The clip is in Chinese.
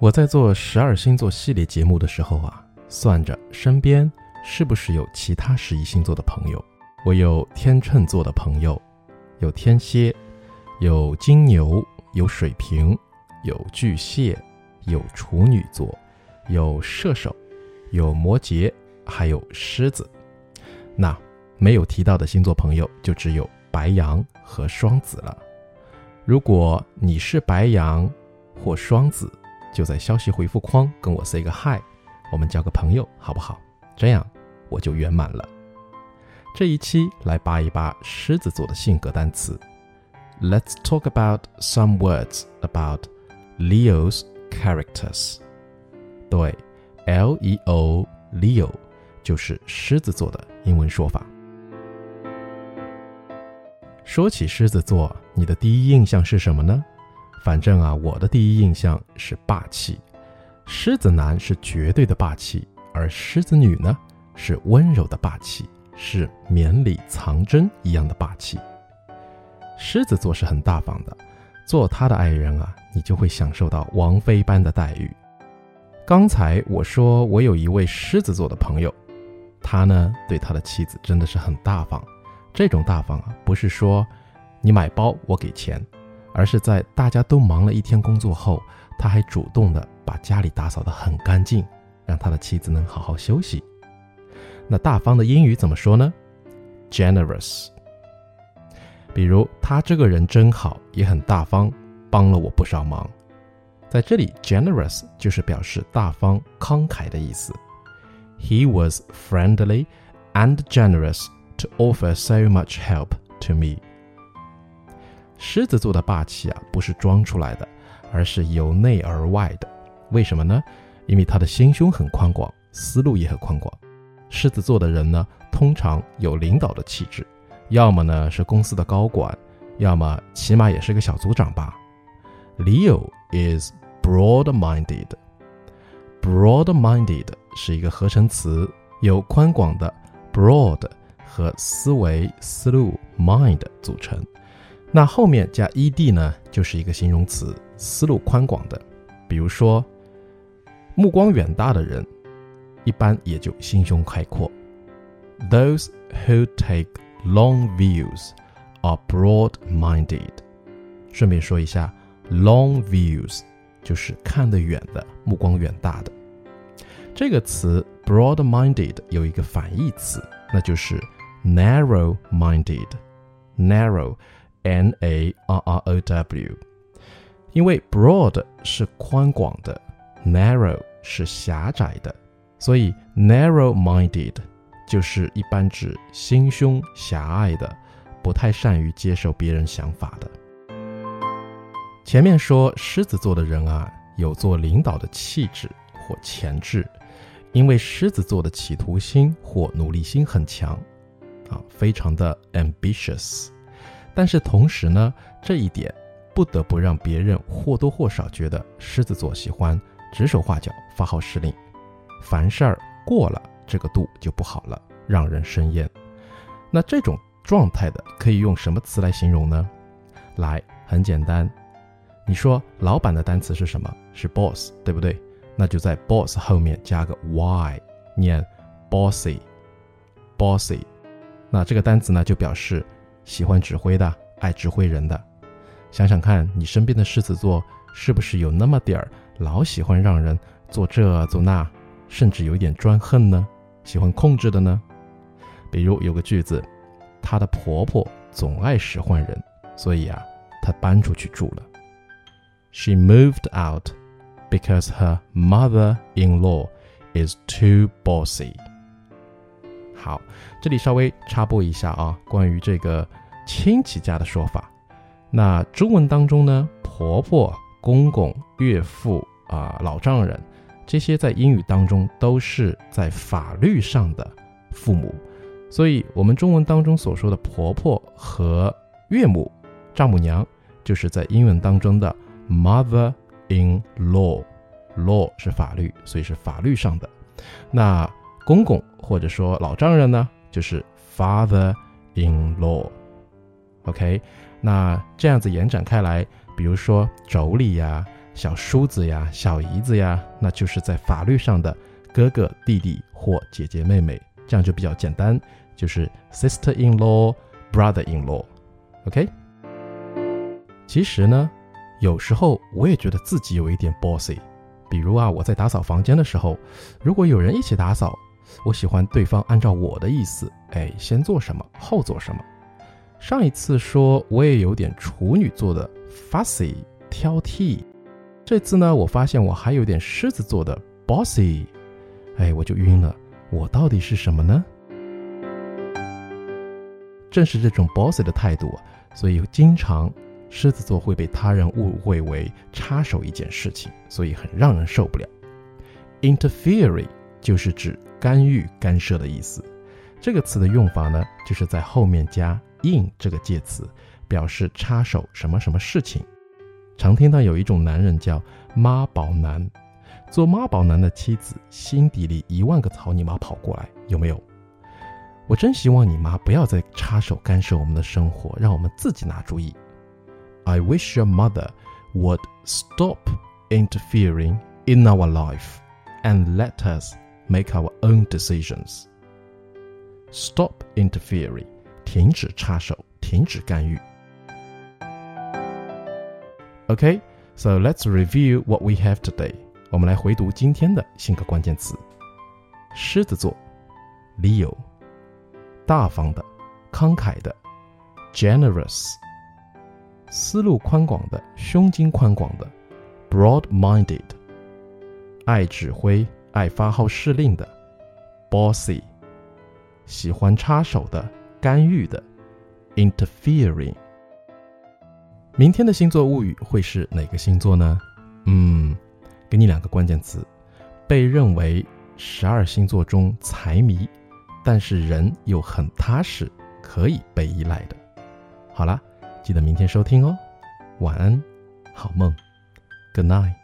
我在做十二星座系列节目的时候啊，算着身边是不是有其他十一星座的朋友。我有天秤座的朋友，有天蝎，有金牛，有水瓶，有巨蟹，有处女座，有射手，有摩羯，还有狮子。那没有提到的星座朋友就只有白羊和双子了。如果你是白羊或双子，就在消息回复框跟我 say 个 hi，我们交个朋友好不好？这样我就圆满了。这一期来扒一扒狮子座的性格单词。Let's talk about some words about Leo's characters。对，L-E-O Leo 就是狮子座的英文说法。说起狮子座，你的第一印象是什么呢？反正啊，我的第一印象是霸气。狮子男是绝对的霸气，而狮子女呢是温柔的霸气，是绵里藏针一样的霸气。狮子座是很大方的，做他的爱人啊，你就会享受到王妃般的待遇。刚才我说我有一位狮子座的朋友，他呢对他的妻子真的是很大方。这种大方啊，不是说你买包我给钱。而是在大家都忙了一天工作后，他还主动的把家里打扫得很干净，让他的妻子能好好休息。那大方的英语怎么说呢？Generous。比如他这个人真好，也很大方，帮了我不少忙。在这里，generous 就是表示大方、慷慨的意思。He was friendly and generous to offer so much help to me. 狮子座的霸气啊，不是装出来的，而是由内而外的。为什么呢？因为他的心胸很宽广，思路也很宽广。狮子座的人呢，通常有领导的气质，要么呢是公司的高管，要么起码也是个小组长吧。Leo is broad-minded。broad-minded 是一个合成词，由宽广的 broad 和思维、思路 mind 组成。那后面加 ed 呢，就是一个形容词，思路宽广的。比如说，目光远大的人，一般也就心胸开阔。Those who take long views are broad-minded。顺便说一下，long views 就是看得远的，目光远大的。这个词 broad-minded 有一个反义词，那就是 narrow-minded。narrow N A R R O W，因为 broad 是宽广的，narrow 是狭窄的，所以 narrow-minded 就是一般指心胸狭隘的，不太善于接受别人想法的。前面说狮子座的人啊，有做领导的气质或潜质，因为狮子座的企图心或努力心很强，啊，非常的 ambitious。但是同时呢，这一点不得不让别人或多或少觉得狮子座喜欢指手画脚、发号施令，凡事儿过了这个度就不好了，让人生厌。那这种状态的可以用什么词来形容呢？来，很简单，你说老板的单词是什么？是 boss，对不对？那就在 boss 后面加个 y，念 bossy，bossy。那这个单词呢，就表示。喜欢指挥的，爱指挥人的，想想看你身边的狮子座是不是有那么点儿老喜欢让人做这做那，甚至有点专横呢？喜欢控制的呢？比如有个句子，她的婆婆总爱使唤人，所以啊，她搬出去住了。She moved out because her mother-in-law is too bossy. 好，这里稍微插播一下啊，关于这个亲戚家的说法。那中文当中呢，婆婆、公公、岳父啊、老丈人，这些在英语当中都是在法律上的父母。所以，我们中文当中所说的婆婆和岳母、丈母娘，就是在英文当中的 mother-in-law。law 是法律，所以是法律上的。那公公或者说老丈人呢，就是 father-in-law。OK，那这样子延展开来，比如说妯娌呀、小叔子呀、小姨子呀，那就是在法律上的哥哥、弟弟或姐姐、妹妹，这样就比较简单，就是 sister-in-law、brother-in-law。OK。其实呢，有时候我也觉得自己有一点 bossy。比如啊，我在打扫房间的时候，如果有人一起打扫，我喜欢对方按照我的意思，哎，先做什么，后做什么。上一次说我也有点处女座的 fussy 挑剔，这次呢，我发现我还有点狮子座的 bossy，哎，我就晕了，我到底是什么呢？正是这种 bossy 的态度，所以经常。狮子座会被他人误会为插手一件事情，所以很让人受不了。Interfere 就是指干预、干涉的意思。这个词的用法呢，就是在后面加 in 这个介词，表示插手什么什么事情。常听到有一种男人叫妈宝男，做妈宝男的妻子心底里一万个草泥马跑过来，有没有？我真希望你妈不要再插手干涉我们的生活，让我们自己拿主意。I wish your mother would stop interfering in our life and let us make our own decisions. Stop interfering，停止插手，停止干预。Okay, so let's review what we have today. 我们来回读今天的性格关键词：狮子座，Leo，大方的，慷慨的，generous。思路宽广的，胸襟宽广的，broad-minded；爱指挥、爱发号施令的，bossy；喜欢插手的、干预的，interfering。明天的星座物语会是哪个星座呢？嗯，给你两个关键词：被认为十二星座中财迷，但是人又很踏实，可以被依赖的。好了。记得明天收听哦，晚安，好梦，Good night。